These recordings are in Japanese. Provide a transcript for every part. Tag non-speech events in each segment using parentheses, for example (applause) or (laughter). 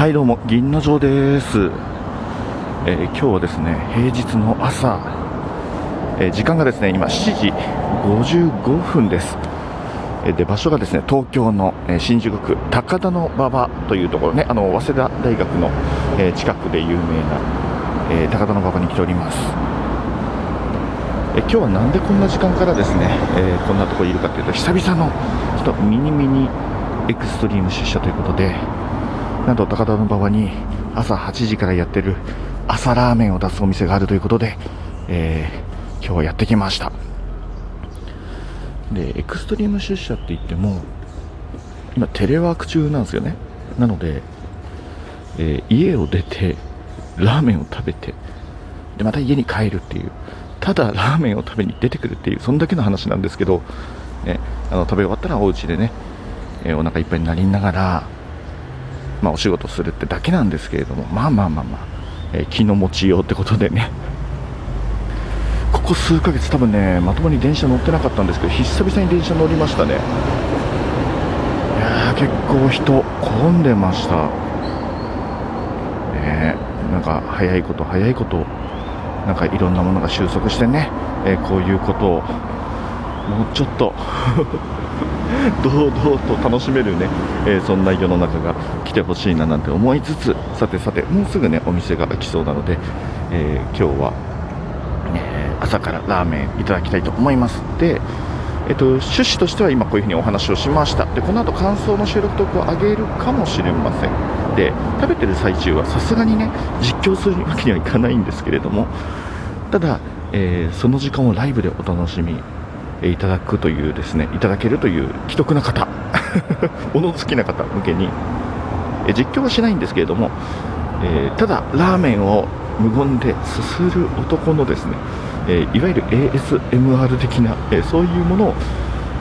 はいどうも銀の城です、えー、今日はですね平日の朝、えー、時間がですね今7時55分です、えー、で場所がですね東京の、え新宿区高田馬場というところねあの早稲田大学の、え近くで有名な、え高田馬場に来ております。え今日はなんでこんな時間からですね、えこんなところにいるかというと久々のちょっとミニミニエクストリーム出社ということでなんと高田馬場に朝8時からやってる朝ラーメンを出すお店があるということで、えー、今日はやってきました。でエクストリーム出社って言っても今テレワーク中なんですよね。なので、えー、家を出てラーメンを食べてでまた家に帰るっていう。ただラーメンを食べに出てくるっていうそんだけの話なんですけど、ね、あの食べ終わったらお家でね、えー、お腹いっぱいになりながらまあ、お仕事するってだけなんですけれども、まあまあまあまあ、えー、気の持ちようってことでね、(laughs) ここ数ヶ月多分ね、まともに電車乗ってなかったんですけど、久々に電車乗りましたね。いやー、結構人、混んでました。ねなんか早いこと早いこと、なんかいろんなものが収束してね、えー、こういうことを、もうちょっと (laughs) (laughs) 堂々と楽しめるね、えー、そんな世の中が来てほしいななんて思いつつさてさてもうすぐねお店が開きそうなので、えー、今日は、え、朝からラーメンいただきたいと思います。でえっと、趣旨としては今こういうふうにお話をしました。でこの後感想の収録トークを上げるかもしれません。で食べてる最中はさすがにね実況するわけにはいかないんですけれども。ただ、えー、その時間をライブでお楽しみいただくというですねいただけるという既得な方 (laughs) 物好きな方向けに実況はしないんですけれども、えー、ただラーメンを無言ですする男のですね、えー、いわゆる ASMR 的な、えー、そういうものを、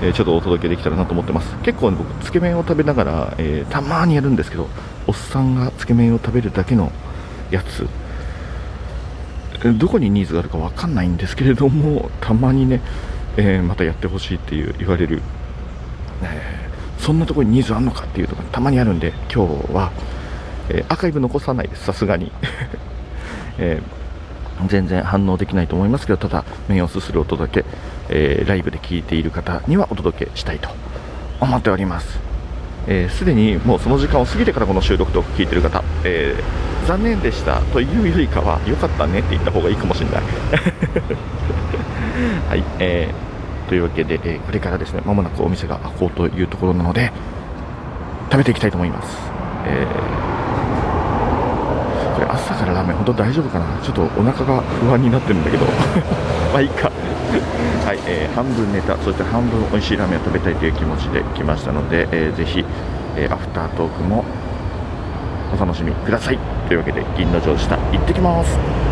えちょっとお届けできたらなと思ってます。結構、ね、僕つけ麺を食べながら、えたまにやるんですけどおっさんがつけ麺を食べるだけのやつ。どこにニーズがあるか分かんないんですけれどもたまにねえー、またやってほしいっていう言われる、えー、そんなところにニーズあんのかっていうのがたまにあるんで今日は、えー、アーカイブ残さないですさすがに、(laughs) え全然反応できないと思いますけどただ面をすする音だけ、えライブで聞いている方にはお届けしたいと思っております。すで、えー、にもうその時間を過ぎてからこの収録と聞いてる方、えー、残念でしたというよりかは良かったねって言った方がいいかもしれない。はい、えー、というわけで、えー、これからですね、まもなくお店が開こうというところなので、食べていきたいと思います。えー、これ朝からラーメン、本当大丈夫かな？ちょっとお腹が不安になってるんだけど、(laughs) まあいいか。はい、えー、半分ネタ、そして半分美味しいラーメンを食べたいという気持ちで来ましたので、えー、ぜひ、えー、アフタートークもお楽しみください。というわけで、銀の城下、行ってきます。